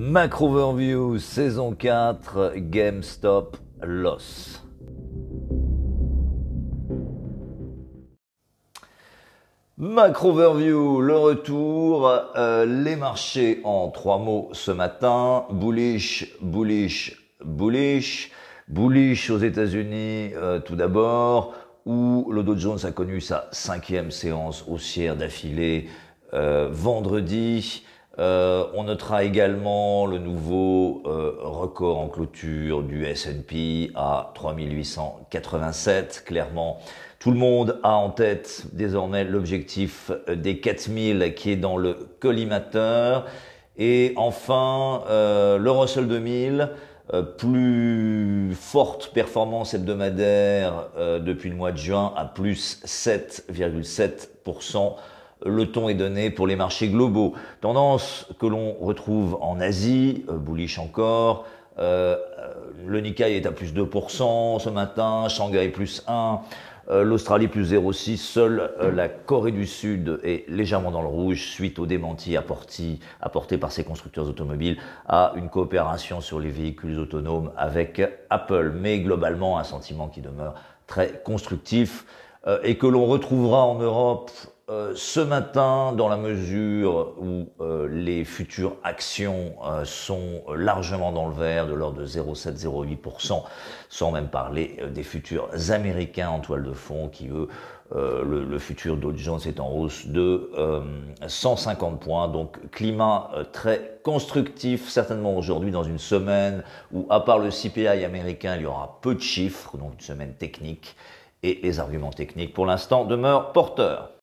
Macro Overview saison 4 GameStop Loss. Macro Overview, le retour, euh, les marchés en trois mots ce matin, bullish, bullish, bullish, bullish aux États-Unis euh, tout d'abord, où le Dow Jones a connu sa cinquième séance haussière d'affilée euh, vendredi. Euh, on notera également le nouveau euh, record en clôture du S&P à 3887. Clairement, tout le monde a en tête désormais l'objectif des 4000 qui est dans le collimateur. Et enfin, euh, le Russell 2000, plus forte performance hebdomadaire depuis le mois de juin à plus 7,7% le ton est donné pour les marchés globaux. Tendance que l'on retrouve en Asie, euh, bullish encore. Euh, le Nikkei est à plus 2% ce matin, Shanghai plus 1, euh, l'Australie plus 0,6, seule la Corée du Sud est légèrement dans le rouge suite au démenti apporté, apporté par ses constructeurs automobiles à une coopération sur les véhicules autonomes avec Apple. Mais globalement, un sentiment qui demeure très constructif et que l'on retrouvera en Europe euh, ce matin, dans la mesure où euh, les futures actions euh, sont largement dans le vert, de l'ordre de 0,7-0,8%, sans même parler des futurs américains en toile de fond, qui eux, le, le, futur Dow Jones est en hausse de 150 points. Donc climat très constructif, certainement aujourd'hui dans une semaine où, à part le CPI américain, il y aura peu de chiffres, donc une semaine technique, et les arguments techniques pour l'instant demeurent porteurs.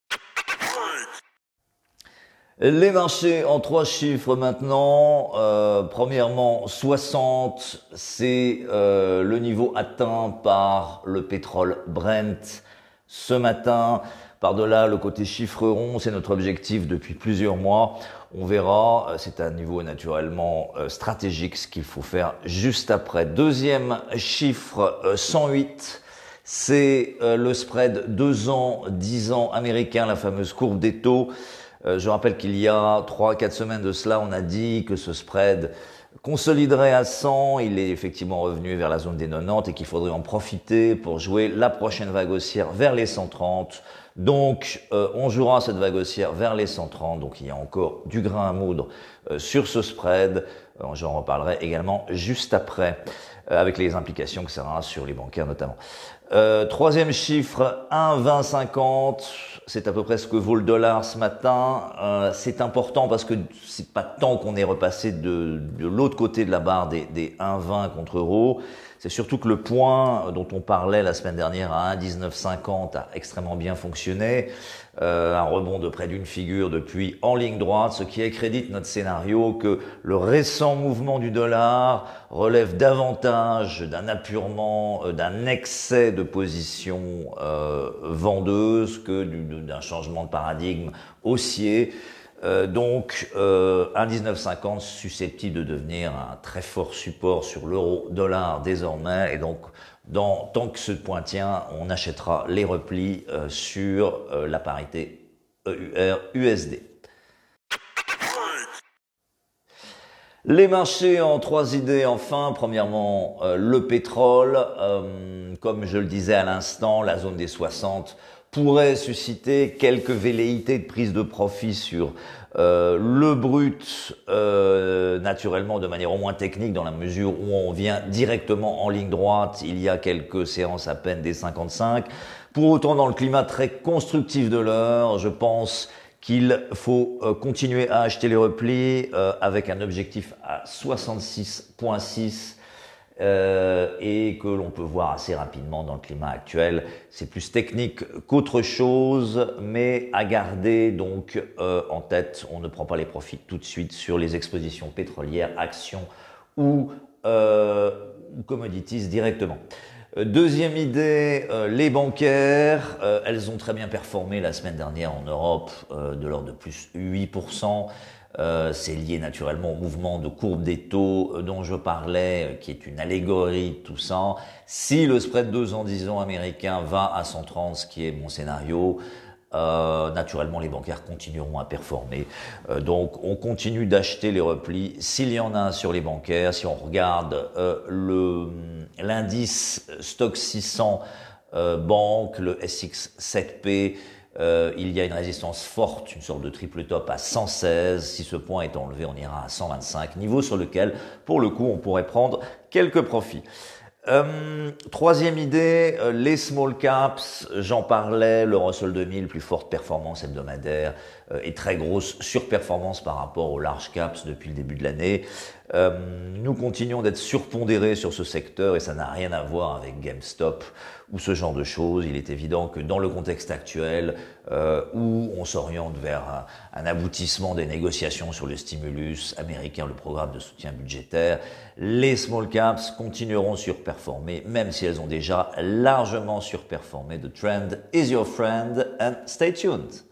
Les marchés en trois chiffres maintenant. Euh, premièrement, 60, c'est euh, le niveau atteint par le pétrole Brent ce matin. Par-delà le côté chiffre rond, c'est notre objectif depuis plusieurs mois. On verra, euh, c'est un niveau naturellement stratégique ce qu'il faut faire juste après. Deuxième chiffre, 108. C'est le spread 2 ans, 10 ans américain, la fameuse courbe des taux. Euh, je rappelle qu'il y a 3-4 semaines de cela, on a dit que ce spread consoliderait à 100, il est effectivement revenu vers la zone des 90 et qu'il faudrait en profiter pour jouer la prochaine vague haussière vers les 130. Donc euh, on jouera cette vague haussière vers les 130, donc il y a encore du grain à moudre sur ce spread. J'en reparlerai également juste après, avec les implications que ça aura sur les bancaires notamment. troisième chiffre, 1,2050 c'est à peu près ce que vaut le dollar ce matin. Euh, c'est important parce que c'est pas tant qu'on est repassé de, l'autre côté de la barre des, des 1,20 contre euros. C'est surtout que le point dont on parlait la semaine dernière à 1,1950 a extrêmement bien fonctionné. Euh, un rebond de près d'une figure depuis en ligne droite, ce qui accrédite notre scénario que le récent mouvement du dollar relève davantage d'un apurement, euh, d'un excès de position euh, vendeuse que d'un changement de paradigme haussier. Euh, donc, un 19,50 susceptible de devenir un très fort support sur l'euro-dollar désormais. Et donc, dans, tant que ce point tient, on achètera les replis sur la parité EUR-USD. Les marchés en trois idées enfin. Premièrement, le pétrole. comme je le disais à l'instant, la zone des 60 pourrait susciter quelques velléités de prise de profit sur euh, le brut, euh, naturellement de manière au moins technique, dans la mesure où on vient directement en ligne droite, il y a quelques séances à peine des 55. Pour autant, dans le climat très constructif de l'heure, je pense qu'il faut euh, continuer à acheter les replis avec un objectif à 66.6 euh, et que l'on peut voir assez rapidement dans le climat actuel. C'est plus technique qu'autre chose, mais à garder donc euh, en tête, on ne prend pas les profits tout de suite sur les expositions pétrolières, actions ou euh, commodities directement. Deuxième idée, les bancaires, elles ont très bien performé la semaine dernière en Europe, de l'ordre de plus 8%. Euh, c'est lié naturellement au mouvement de courbe des taux euh, dont je parlais, euh, qui est une allégorie de tout ça. Si le spread 2 ans 10 ans américain va à 130, ce qui est mon scénario, euh, naturellement, les bancaires continueront à performer. Euh, donc, on continue d'acheter les replis. S'il y en a sur les bancaires, si on regarde euh, le l'indice Stock 600 banque, le SX7P, il y a une résistance forte, une sorte de triple top à 116. Si ce point est enlevé, on ira à 125, niveau sur lequel, pour le coup, on pourrait prendre quelques profits. Euh, troisième idée, euh, les small caps, j'en parlais, le Russell 2000, plus forte performance hebdomadaire euh, et très grosse surperformance par rapport aux large caps depuis le début de l'année. Nous continuons d'être surpondérés sur ce secteur et ça n'a rien à voir avec GameStop ou ce genre de choses. Il est évident que dans le contexte actuel, où on s'oriente vers un, un aboutissement des négociations sur le stimulus américain, le programme de soutien budgétaire, les small caps continueront surperformer, même si elles ont déjà largement surperformé. The trend is your friend and stay tuned.